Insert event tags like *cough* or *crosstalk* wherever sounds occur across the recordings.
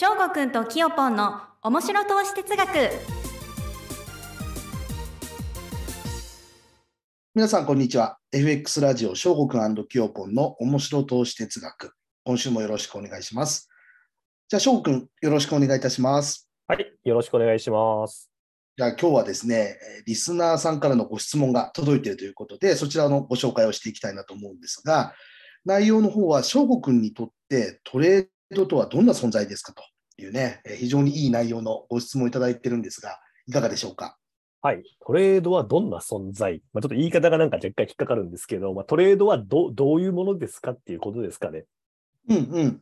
翔吾くんときよぽんの面白投資哲学皆さん、こんにちは。FX ラジオ、翔吾くんきよぽんの面白投資哲学。今週もよろしくお願いします。じゃあ、翔吾くん、よろしくお願いいたします。はい、よろしくお願いします。じゃあ、今日はですね、えーリスナーさんからのご質問が届いているということで、そちらのご紹介をしていきたいなと思うんですが、内容の方は、翔吾くんにとってトレードとはどんな存在ですかというね、えー非常にいい内容のご質問をいただいてるんですが、いかがでしょうか？はい、トレードはどんな存在、まあ、ちょっと言い方がなんか若干引っかかるんですけど、まあ、トレードはどどういうものですかっていうことですかね。うんうん。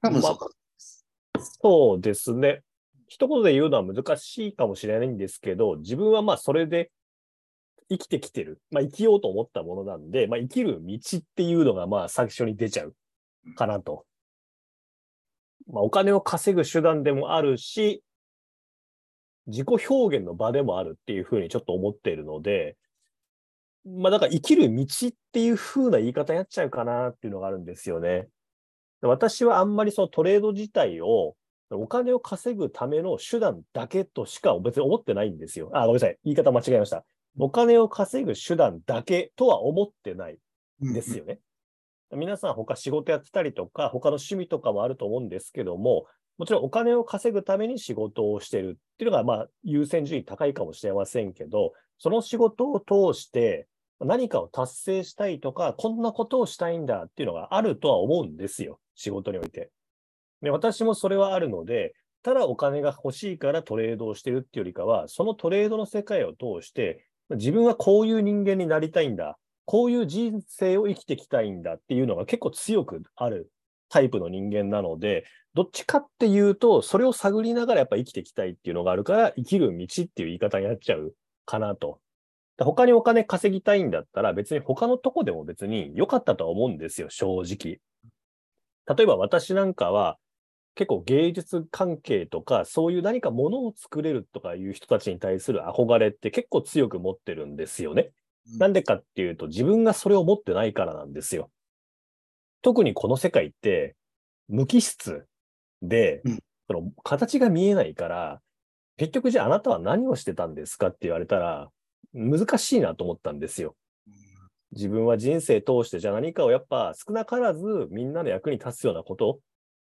多分そうか。そうですね。一言で言うのは難しいかもしれないんですけど、自分はまあそれで生きてきてる、まあ、生きようと思ったものなんで、まあ、生きる道っていうのがまあ最初に出ちゃうかなと。まあ、お金を稼ぐ手段でもあるし、自己表現の場でもあるっていうふうにちょっと思っているので、まあだから生きる道っていうふうな言い方やっちゃうかなっていうのがあるんですよね。私はあんまりそのトレード自体をお金を稼ぐための手段だけとしか別に思ってないんですよ。あ、ごめんなさい。言い方間違えました。お金を稼ぐ手段だけとは思ってないんですよね。皆さん他仕事やってたりとか、他の趣味とかもあると思うんですけども、もちろんお金を稼ぐために仕事をしてるっていうのが、まあ、優先順位高いかもしれませんけど、その仕事を通して何かを達成したいとか、こんなことをしたいんだっていうのがあるとは思うんですよ。仕事において。で私もそれはあるので、ただお金が欲しいからトレードをしてるっていうよりかは、そのトレードの世界を通して、自分はこういう人間になりたいんだ。こういう人生を生きていきたいんだっていうのが結構強くあるタイプの人間なので、どっちかっていうと、それを探りながらやっぱ生きていきたいっていうのがあるから、生きる道っていう言い方になっちゃうかなと。他にお金稼ぎたいんだったら、別に他のとこでも別に良かったとは思うんですよ、正直。例えば私なんかは、結構芸術関係とか、そういう何かものを作れるとかいう人たちに対する憧れって結構強く持ってるんですよね。なんでかっていうと、自分がそれを持ってないからなんですよ。特にこの世界って、無機質でうん、その形が見えないから、結局じゃああなたは何をしてたんですかって言われたら、難しいなと思ったんですよ。自分は人生通して、じゃあ何かをやっぱ少なからずみんなの役に立つようなことを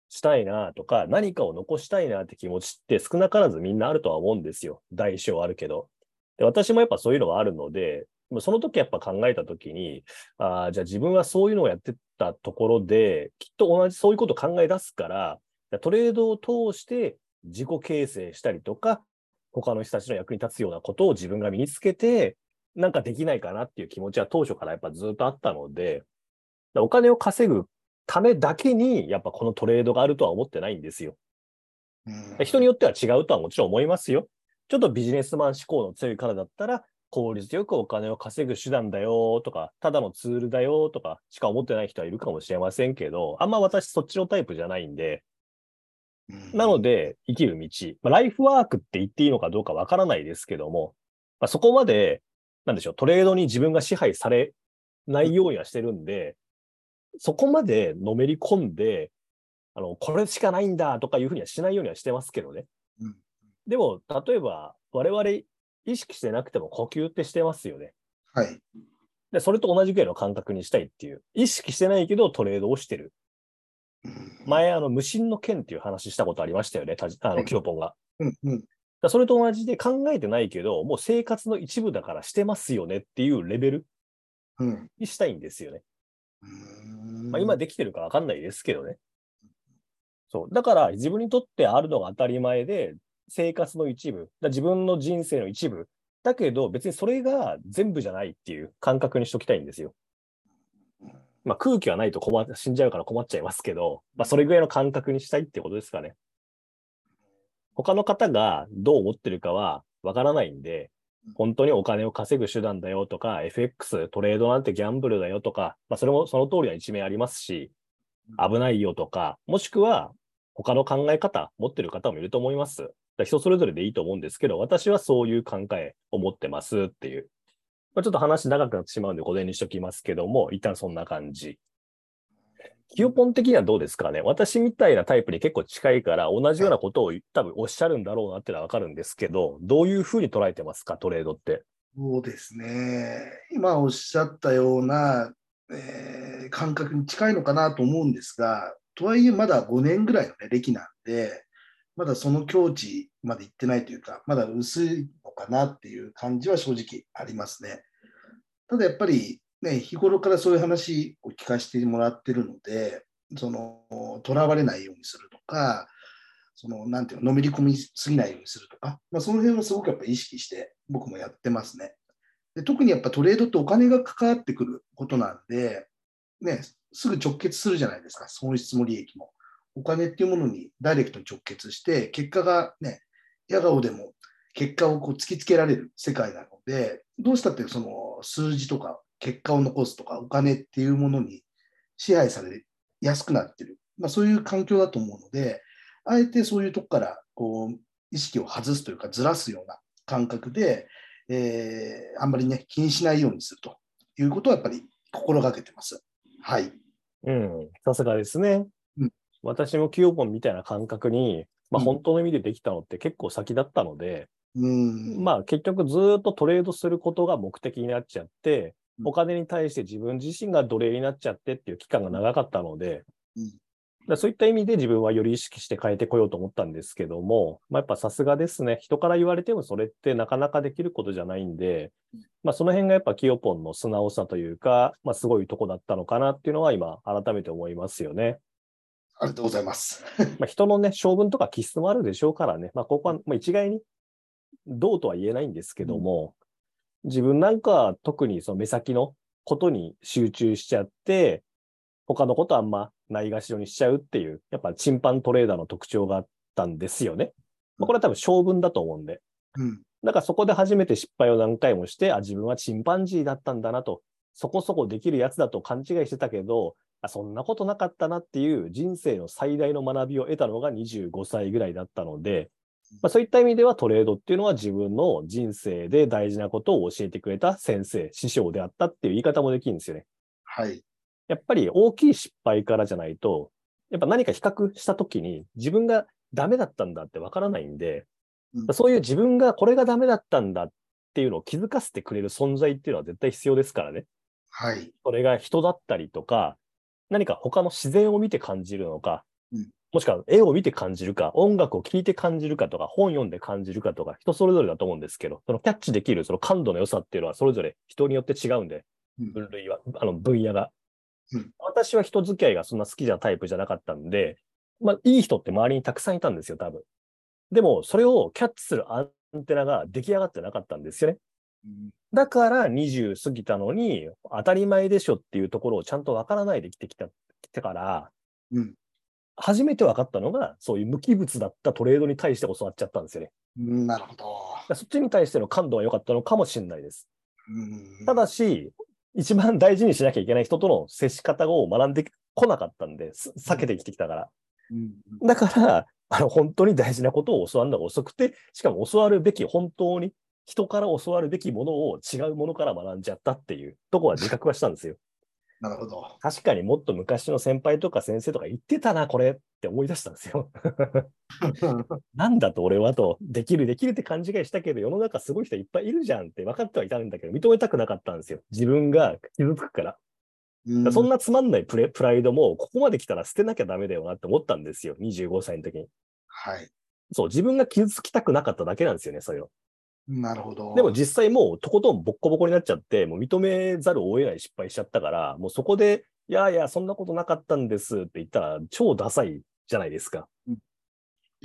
したいなとか、何かを残したいなって気持ちって少なからずみんなあるとは思うんですよ。大小あるけど。で私もやっぱそういうのがあるので、その時やっぱ考えた時に、あーじゃあ自分はそういうのをやってたところで、きっと同じそういうことを考え出すから、トレードを通して自己形成したりとか、他の人たちの役に立つようなことを自分が身につけて、なんかできないかなっていう気持ちは当初からやっぱずっとあったので、お金を稼ぐためだけに、やっぱこのトレードがあるとは思ってないんですよ。うん人によっては違うとはもちろん思いますよ。ちょっとビジネスマン志向の強いからだったら、効率よくお金を稼ぐ手段だよとか、ただのツールだよとかしか思ってない人はいるかもしれませんけど、あんま私そっちのタイプじゃないんで、なの、で生きる道、まあ、ライフワークって言っていいのかどうかわからないですけども、まあ、そこまで、なんでしょう、トレードに自分が支配されないようにはしてるんで、そこまでのめり込んで、あの、これしかないんだとかいうふうにはしないようにはしてますけどね。うん。でも、例えば、我々意識してなくても呼吸ってしてますよね。はい。で、それと同じぐらいの感覚にしたいっていう。意識してないけどトレードをしてる。前、あの、無心の剣っていう話したことありましたよね。あの、はいキヨポンが。うんうんだそれと同じで考えてないけど、もう生活の一部だからしてますよねっていうレベルうんにしたいんですよね。うんまあ、今できてるかわかんないですけどね。そう。だから自分にとってあるのが当たり前で、生活の一部、自分の人生の一部、だけど別にそれが全部じゃないっていう感覚にしときたいんですよ。まあ空気がないと困死んじゃうから困っちゃいますけど、まあそれぐらいの感覚にしたいってことですかね。他の方がどう思ってるかはわからないんで、本当にお金を稼ぐ手段だよとか、FX、トレードなんてギャンブルだよとか、まあそれもその通りな一面ありますし、危ないよとか、もしくは他の考え方持ってる方もいると思います。人それぞれでいいと思うんですけど、私はそういう考えを持ってますっていう。まあ、ちょっと話長くなってしまうんで、これにしときますけども、一旦そんな感じ。キヨポン的にはどうですかね私みたいなタイプに結構近いから、同じようなことを多分おっしゃるんだろうなってのはわかるんですけど、どういうふうに捉えてますか、トレードって。そうですね。今おっしゃったような、えー感覚に近いのかなと思うんですが、とはいえまだ5年ぐらいの、ね、歴なんで、まだその境地まで行ってないというか、まだ薄いのかなっていう感じは正直ありますね。ただやっぱり、ね、日頃からそういう話を聞かせてもらってるので、その、とらわれないようにするとか、その、なんていうの、のめり込みすぎないようにするとか、まあ、その辺はすごくやっぱ意識して僕もやってますね。で特にやっぱトレードってお金が関わってくることなんで、ね、すぐ直結するじゃないですか、損失も利益も。お金っていうものにダイレクトに直結して、結果がね、笑顔でも結果をこう突きつけられる世界なので、どうしたってその数字とか結果を残すとかお金っていうものに支配されやすくなってる、まあ、そういう環境だと思うので、あえてそういうとこからこう意識を外すというか、ずらすような感覚で、えーあんまりね、気にしないようにするということはやっぱり心がけてます。はい。うん、さすがですね。うん私もキヨポンみたいな感覚に、まあ、うん本当の意味でできたのって結構先だったので、うん。まあ結局ずーっとトレードすることが目的になっちゃって、うんお金に対して自分自身が奴隷になっちゃってっていう期間が長かったので、うんそういった意味で自分はより意識して変えてこようと思ったんですけども、まあ、やっぱさすがですね。人から言われてもそれってなかなかできることじゃないんで、まあその辺がやっぱキヨポンの素直さというか、まあすごいとこだったのかなっていうのは今改めて思いますよね。ありがとうございます。*laughs* まあ、人のね、性分とか気質もあるでしょうからね。まあ、ここは、まあ、一概にどうとは言えないんですけども、自分なんかは特にその目先のことに集中しちゃって、他のことあんまないがしろにしちゃうっていう、やっぱチンパントレーダーの特徴があったんですよね。まあ、これは多分性分だと思うんで。うん。だからそこで初めて失敗を何回もして、あ、自分はチンパンジーだったんだなと、そこそこできるやつだと勘違いしてたけど、あそんなことなかったなっていう人生の最大の学びを得たのが25歳ぐらいだったので、まあ、そういった意味ではトレードっていうのは自分の人生で大事なことを教えてくれた先生、師匠であったっていう言い方もできるんですよね。はい。やっぱり大きい失敗からじゃないと、やっぱ何か比較したときに自分がダメだったんだってわからないんで、うんそういう自分がこれがダメだったんだっていうのを気づかせてくれる存在っていうのは絶対必要ですからね。はい。それが人だったりとか、何か他の自然を見て感じるのか、うんもしくは絵を見て感じるか、音楽を聴いて感じるかとか、本読んで感じるかとか、人それぞれだと思うんですけど、そのキャッチできるその感度の良さっていうのはそれぞれ人によって違うんで、うん分類は、あの分野が。うん私は人付き合いがそんな好きなタイプじゃなかったんで、まあ、いい人って周りにたくさんいたんですよ、多分。でも、それをキャッチするアンテナが出来上がってなかったんですよね。うんだから20過ぎたのに、当たり前でしょっていうところをちゃんとわからないで来てきた、来てから、うん初めて分かったのが、そういう無機物だったトレードに対して教わっちゃったんですよね。うん。なるほど。そっちに対しての感度は良かったのかもしれないです。うんただし、一番大事にしなきゃいけない人との接し方を学んでこなかったんです。避けて生きてきたから。うんだから、あの、本当に大事なことを教わるのが遅くて、しかも教わるべき、本当に人から教わるべきものを違うものから学んじゃったっていうとこは自覚はしたんですよ。*laughs* なるほど。確かにもっと昔の先輩とか先生とか言ってたな、これって思い出したんですよ。*laughs* なんだと俺はと、できるできるって勘違いしたけど、世の中すごい人いっぱいいるじゃんって分かってはいたんだけど、認めたくなかったんですよ。自分が傷つくから。うそんなつまんないプレプライドも、ここまで来たら捨てなきゃダメだよなって思ったんですよ。25歳の時に。はい。そう、自分が傷つきたくなかっただけなんですよね、それを。なるほど。でも実際もうとことんボッコボコになっちゃって、もう認めざるを得ない失敗しちゃったから、もうそこで、いやいや、そんなことなかったんですって言ったら超ダサいじゃないですか。うん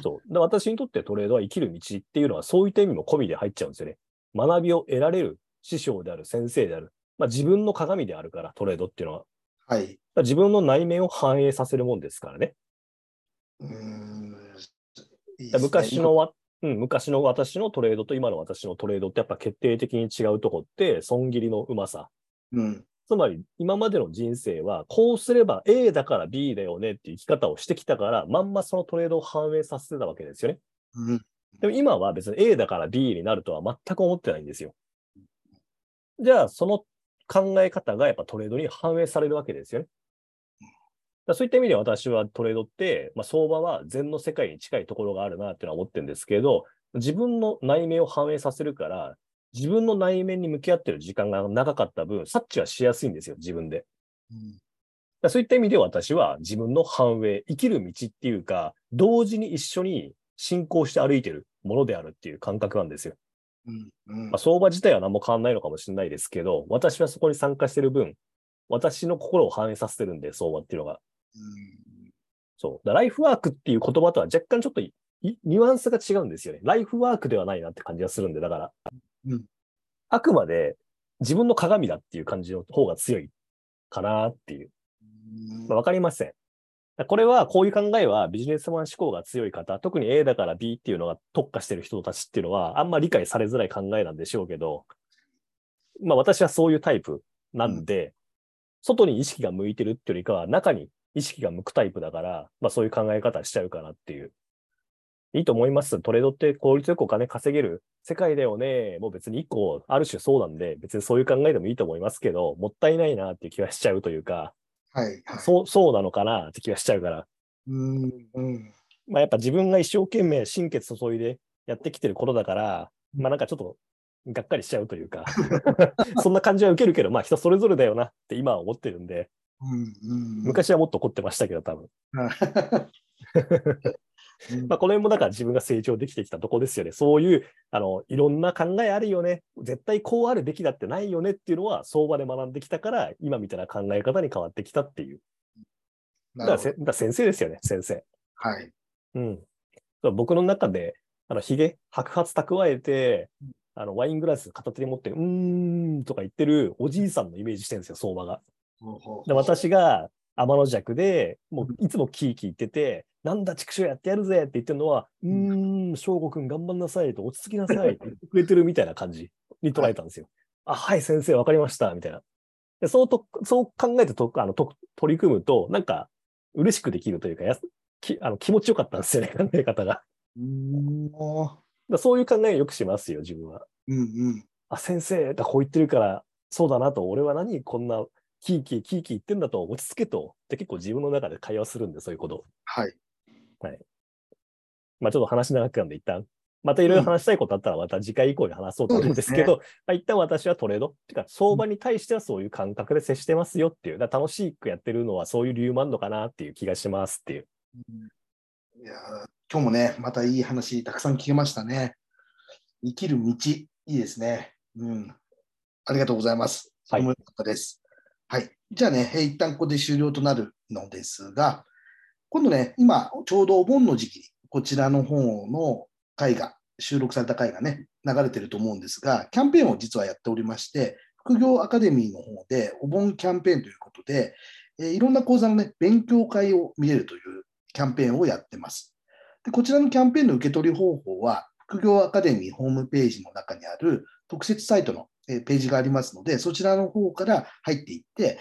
そう。で私にとってトレードは生きる道っていうのはそういった意味も込みで入っちゃうんですよね。学びを得られる師匠である先生である。まあ自分の鏡であるから、トレードっていうのは。はい。自分の内面を反映させるもんですからね。うーん。いいね昔のわ、うん、昔の私のトレードと今の私のトレードってやっぱ決定的に違うとこって、損切りのうまさ。うん。つまり、今までの人生は、こうすれば A だから B だよねっていう生き方をしてきたから、まんまそのトレードを反映させてたわけですよね。うん。でも今は別に A だから B になるとは全く思ってないんですよ。じゃあ、その考え方がやっぱトレードに反映されるわけですよね。だそういった意味で私はトレードって、まあ、相場は禅の世界に近いところがあるなっていうのは思ってるんですけど、自分の内面を反映させるから、自分の内面に向き合ってる時間が長かった分、察知はしやすいんですよ、自分で。うんそういった意味で私は自分の反映、生きる道っていうか、同時に一緒に進行して歩いてるものであるっていう感覚なんですよ。うんうんまあ、相場自体は何も変わんないのかもしれないですけど、私はそこに参加してる分、私の心を反映させてるんで、相場っていうのが。うんそう。だライフワークっていう言葉とは若干ちょっとニュアンスが違うんですよね。ライフワークではないなって感じがするんで、だから。うんあくまで自分の鏡だっていう感じの方が強いかなっていう。まあ、わかりません。これは、こういう考えはビジネスマン思考が強い方、特に A だから B っていうのが特化してる人たちっていうのは、あんま理解されづらい考えなんでしょうけど、まあ私はそういうタイプなんで、外に意識が向いてるっていうよりかは、中に意識が向くタイプだから、まあそういう考え方しちゃうかなっていう。いいと思います。トレードって効率よくお金稼げる世界だよね。もう別に一個ある種そうなんで、別にそういう考えでもいいと思いますけど、もったいないなっていう気がしちゃうというか、はい。はい。そう、そうなのかなって気がしちゃうから。うん。うん。まあやっぱ自分が一生懸命心血注いでやってきてることだから、まあなんかちょっとがっかりしちゃうというか、*laughs* そんな感じは受けるけど、まあ人それぞれだよなって今は思ってるんで。昔はもっと怒ってましたけど、多分。うん *laughs* まあこの辺もだから自分が成長できてきたとこですよね。そういう、あの、いろんな考えあるよね。絶対こうあるべきだってないよねっていうのは相場で学んできたから、今みたいな考え方に変わってきたっていう。だからせだ先生ですよね、先生。はい。うん。僕の中で、あの、髭、白髪蓄えて、あの、ワイングラス片手に持って、うーんとか言ってるおじいさんのイメージしてるんですよ、相場が。で、私が天の弱で、もういつもキーキー言ってて、なんだ、畜生やってやるぜって言ってるのは、うーん、翔吾くん頑張んなさいと、落ち着きなさいって *laughs* 言ってくれてるみたいな感じに捉えたんですよ。あ、はい、先生、わかりました、みたいな。でそうと、そう考えてとあのと取り組むと、なんか、嬉しくできるというか、やすきあの気持ちよかったんですよね、*laughs* 考え方が。うーん。おらそういう考えをよくしますよ、自分は。うんうん。あ、先生がこう言ってるから、そうだなと、俺は何こんなキーキーキーキー言ってんだと、落ち着けと。で、結構自分の中で会話するんで、そういうこと。はい。まあちょっと話長くなるんで、一旦、またいろいろ話したいことあったら、また次回以降に話そうと思うんですけど、そうまあ一旦私はトレード、てか相場に対してはそういう感覚で接してますよっていう、だ楽しくやってるのはそういう理由もあるのかなっていう気がしますっていう。いやー今日もね、またいい話たくさん聞けましたね。生きる道、いいですね。うん。ありがとうございます。はいかったです。じゃあね、一旦ここで終了となるのですが、今度ね、今、ちょうどお盆の時期に、こちらの方の回が、収録された回がね、流れてると思うんですが、キャンペーンを実はやっておりまして、副業アカデミーの方でお盆キャンペーンということで、えーいろんな講座のね、勉強会を見れるというキャンペーンをやってます。でこちらのキャンペーンの受け取り方法は、副業アカデミーホームページの中にある特設サイトのページがありますので、そちらの方から入っていって、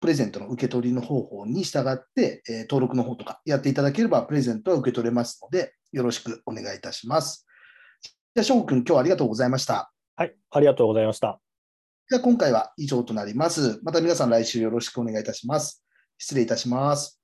プレゼントの受け取りの方法に従って、えー登録の方とかやっていただければ、プレゼントは受け取れますので、よろしくお願いいたします。じゃあ、翔吾君、今日はありがとうございました。はい、ありがとうございました。じゃあ、今回は以上となります。また皆さん来週よろしくお願いいたします。失礼いたします。